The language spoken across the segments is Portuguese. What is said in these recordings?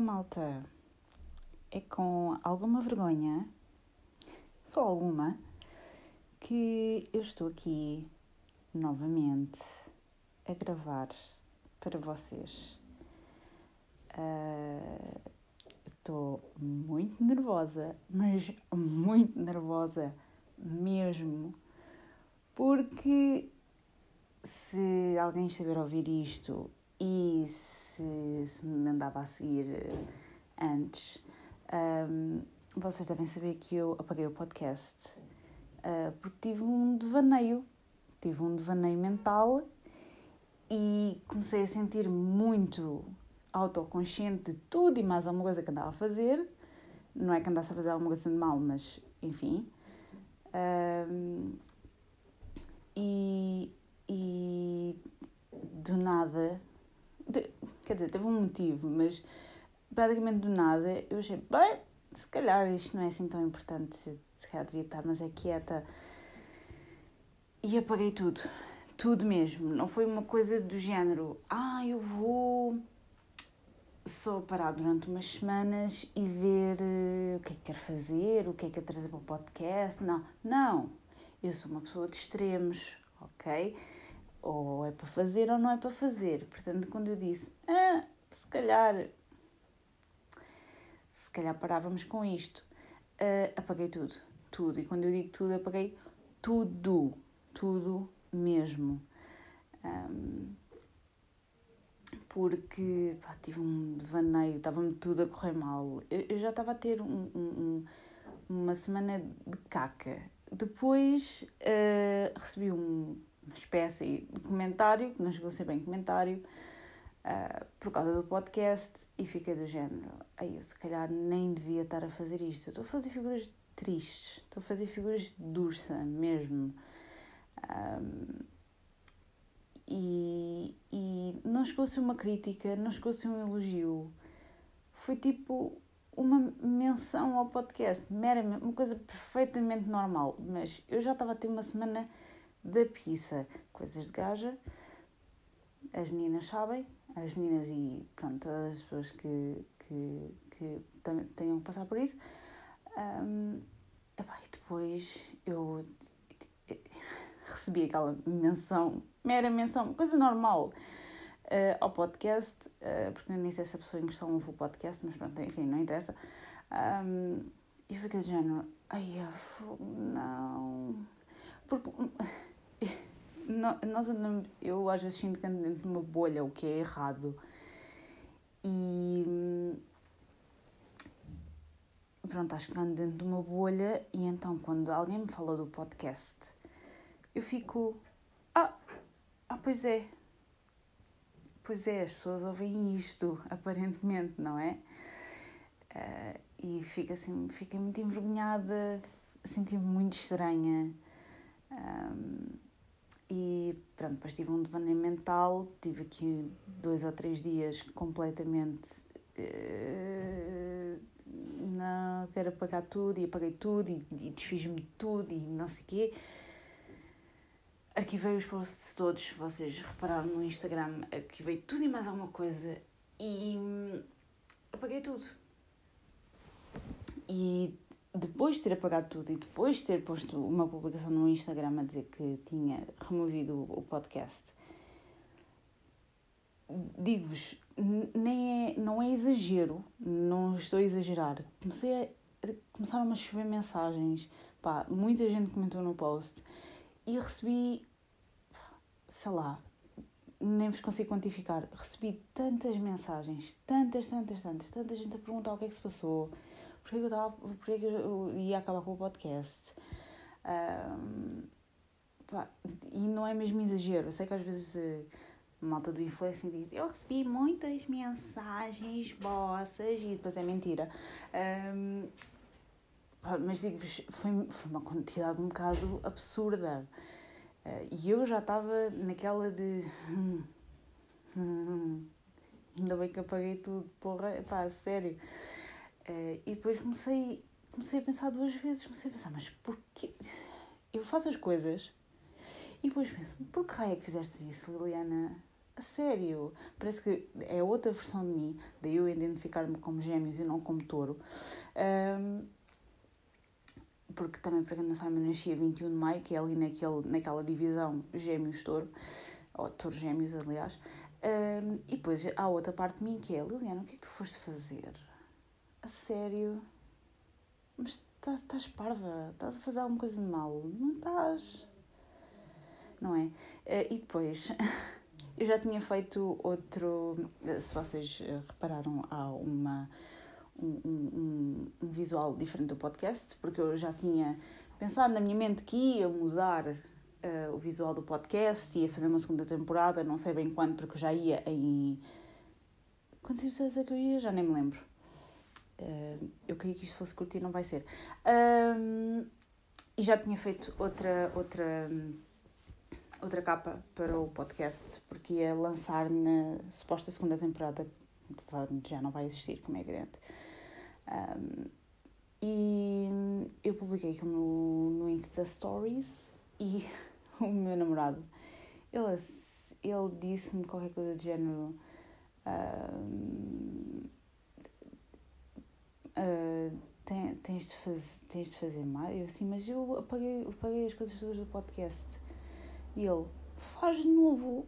Então, malta, é com alguma vergonha, só alguma, que eu estou aqui novamente a gravar para vocês. Uh, estou muito nervosa, mas muito nervosa mesmo, porque se alguém estiver a ouvir isto e se, se me andava a seguir antes, um, vocês devem saber que eu apaguei o podcast uh, porque tive um devaneio, tive um devaneio mental e comecei a sentir muito autoconsciente de tudo e mais alguma coisa que andava a fazer. Não é que andasse a fazer alguma coisa de mal, mas enfim. Um, e, e do nada, de, quer dizer, teve um motivo, mas praticamente do nada eu achei, bem, se calhar isto não é assim tão importante, se calhar devia estar, mas é quieta. E apaguei tudo, tudo mesmo. Não foi uma coisa do género, ah, eu vou só parar durante umas semanas e ver uh, o que é que quero fazer, o que é que é trazer para o podcast. Não, não. Eu sou uma pessoa de extremos, ok? Ou é para fazer ou não é para fazer. Portanto, quando eu disse, ah, se calhar, se calhar parávamos com isto, uh, apaguei tudo, tudo. E quando eu digo tudo, apaguei tudo, tudo mesmo. Um, porque pá, tive um devaneio, estava-me tudo a correr mal. Eu, eu já estava a ter um, um, uma semana de caca. Depois uh, recebi um, uma espécie de comentário, que não chegou a ser bem comentário, uh, por causa do podcast, e fiquei do género: aí eu se calhar nem devia estar a fazer isto. Estou a fazer figuras tristes, estou a fazer figuras de ursa mesmo. Um, e, e não chegou a ser uma crítica, não chegou a ser um elogio. Foi tipo uma menção ao podcast, meramente, uma coisa perfeitamente normal. Mas eu já estava a ter uma semana da pizza, coisas de gaja. As meninas sabem, as meninas e pronto, todas as pessoas que, que, que tenham que passar por isso. Um, e depois eu recebi aquela menção, mera menção, coisa normal, uh, ao podcast, uh, porque nem sei se a pessoa em questão ouve o podcast, mas pronto, enfim, não interessa. Um, e eu fiquei de género, ai, não. Porque nós andamos, eu às vezes sinto que ando dentro de uma bolha, o que é errado. E pronto, acho que ando dentro de uma bolha e então quando alguém me fala do podcast eu fico. Ah, ah, pois é. Pois é, as pessoas ouvem isto, aparentemente, não é? Uh, e fico assim, fiquei muito envergonhada, senti-me muito estranha. Um, e pronto, depois tive um devaneio mental, tive aqui dois ou três dias completamente. Uh, não, quero apagar tudo, e apaguei tudo, e, e desfiz-me de tudo, e não sei o quê. Arquivei os posts todos, vocês repararam no Instagram, arquivei tudo e mais alguma coisa e hum, apaguei tudo. E depois de ter apagado tudo e depois de ter posto uma publicação no Instagram a dizer que tinha removido o podcast, digo-vos, nem é, não é exagero, não estou a exagerar. Comecei a, começaram a chover mensagens, pá, muita gente comentou no post e recebi, sei lá, nem vos consigo quantificar, recebi tantas mensagens, tantas, tantas, tantas, tanta gente a perguntar o que é que se passou, porque eu, estava, porque que eu ia acabar com o podcast. Um, pá, e não é mesmo exagero, eu sei que às vezes eh, a malta do influencer diz eu recebi muitas mensagens vossas e depois é mentira. Um, mas digo-vos, foi, foi uma quantidade um bocado absurda. Uh, e eu já estava naquela de. Ainda bem que apaguei tudo, porra, pá, sério. Uh, e depois comecei, comecei a pensar duas vezes, comecei a pensar, mas porquê? Eu faço as coisas e depois penso, por que raio é que fizeste isso, Liliana? A sério. Parece que é outra versão de mim, daí eu identificar-me como gêmeos e não como touro. Um, porque também, para quem não sabe, eu nasci a 21 de maio, que é ali naquele, naquela divisão gêmeos-touro, ou touro-gêmeos, aliás. Um, e depois há outra parte de mim que é, Liliana, o que é que tu foste fazer? A sério? Mas tá, estás parva? Estás a fazer alguma coisa de mal? Não estás? Não é? Uh, e depois, eu já tinha feito outro. Se vocês repararam, há uma um, um, um, visual diferente do podcast, porque eu já tinha pensado na minha mente que ia mudar uh, o visual do podcast, ia fazer uma segunda temporada, não sei bem quando, porque eu já ia em. Quantos episódios é que eu ia? Já nem me lembro. Uh, eu queria que isto fosse curto e não vai ser. Um, e já tinha feito outra, outra, outra capa para o podcast, porque ia lançar na suposta segunda temporada, já não vai existir, como é evidente. Um, e eu publiquei aquilo no, no Insta Stories e o meu namorado, ele, ele disse-me qualquer coisa do género. Um, uh, tem, tens, de faz, tens de fazer mais? Eu assim, mas eu apaguei, apaguei as coisas todas do podcast. E ele, faz de novo.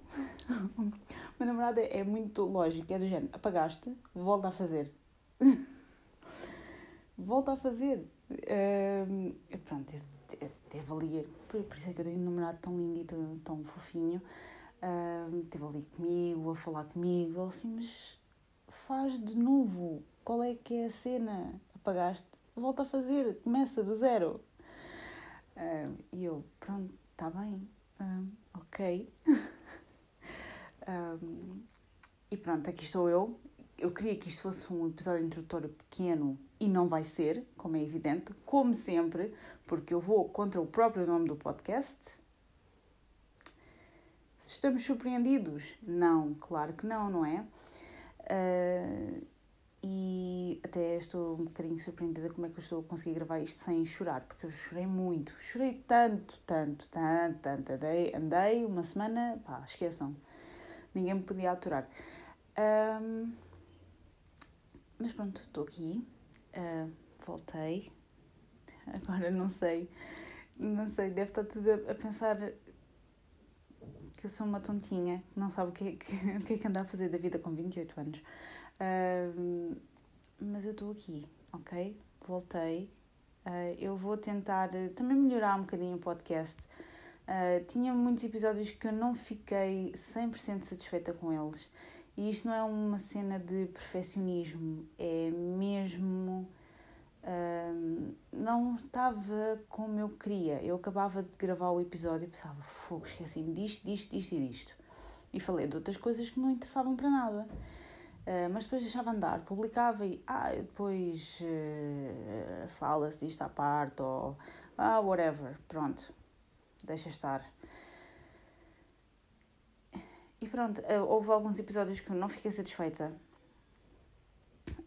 meu namorado é muito lógico, é do género, apagaste, volta a fazer. volta a fazer. Uh, pronto, teve ali, por isso é que eu tenho um namorado tão lindo e tão, tão fofinho. Uh, teve ali comigo, a falar comigo, ele assim, mas faz de novo. Qual é que é a cena? Apagaste? Volta a fazer, começa do zero. Uh, e eu, pronto, está bem, uh, ok. um, e pronto, aqui estou eu. Eu queria que isto fosse um episódio introdutório pequeno e não vai ser, como é evidente, como sempre, porque eu vou contra o próprio nome do podcast. Se estamos surpreendidos? Não, claro que não, não é? Uh, e até estou um bocadinho surpreendida como é que eu estou a conseguir gravar isto sem chorar, porque eu chorei muito, chorei tanto, tanto, tanto, tanto. Andei, andei uma semana, pá, esqueçam, ninguém me podia aturar. Um, mas pronto, estou aqui, Uh, voltei. Agora não sei. Não sei, deve estar tudo a, a pensar que eu sou uma tontinha que não sabe o que, é que, que é que anda a fazer da vida com 28 anos. Uh, mas eu estou aqui, ok? Voltei. Uh, eu vou tentar também melhorar um bocadinho o podcast. Uh, tinha muitos episódios que eu não fiquei 100% satisfeita com eles e isto não é uma cena de perfeccionismo, é mesmo. Um, não estava como eu queria. Eu acabava de gravar o episódio e pensava, fogo, esqueci-me disto, disto, disto e disto. E falei de outras coisas que não interessavam para nada. Uh, mas depois deixava andar, publicava e ah, depois uh, fala-se disto à parte ou ah, whatever, pronto, deixa estar. E pronto, eh, houve alguns episódios que eu não fiquei satisfeita.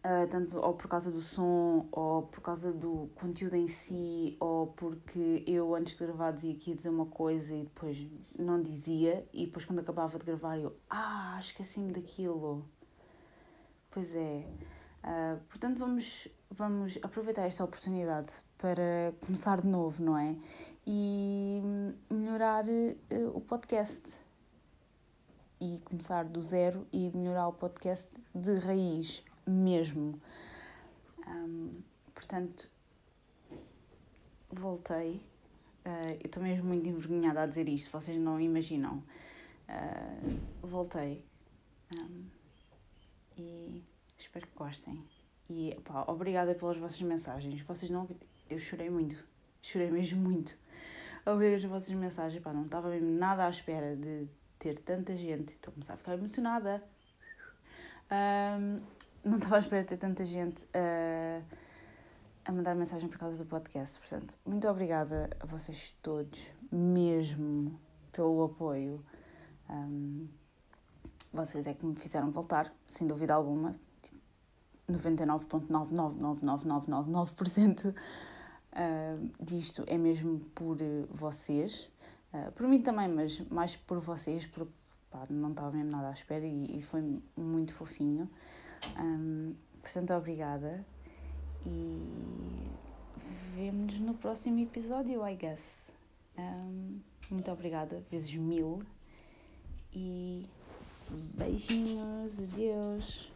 Uh, tanto ou por causa do som, ou por causa do conteúdo em si, ou porque eu antes de gravar dizia que ia dizer uma coisa e depois não dizia, e depois quando acabava de gravar eu, ah, esqueci-me daquilo. Pois é. Uh, portanto, vamos, vamos aproveitar esta oportunidade para começar de novo, não é? E melhorar uh, o podcast e começar do zero e melhorar o podcast de raiz mesmo. Um, portanto, voltei. Uh, eu estou mesmo muito envergonhada a dizer isto, vocês não imaginam. Uh, voltei. Um, e espero que gostem. E pá, obrigada pelas vossas mensagens. Vocês não. Eu chorei muito. Chorei mesmo muito. A ouvir as vossas mensagens. Pá, não estava mesmo nada à espera de ter tanta gente, estou a começar a ficar emocionada. Um, não estava à espera de ter tanta gente a, a mandar mensagem por causa do podcast. Portanto, muito obrigada a vocês todos, mesmo pelo apoio. Um, vocês é que me fizeram voltar, sem dúvida alguma. 99,9999999% uh, disto é mesmo por vocês. Uh, por mim também, mas mais por vocês, porque pá, não estava mesmo nada à espera e, e foi muito fofinho. Um, portanto, obrigada e vemo-nos no próximo episódio, I guess. Um, muito obrigada, vezes mil. E beijinhos, adeus.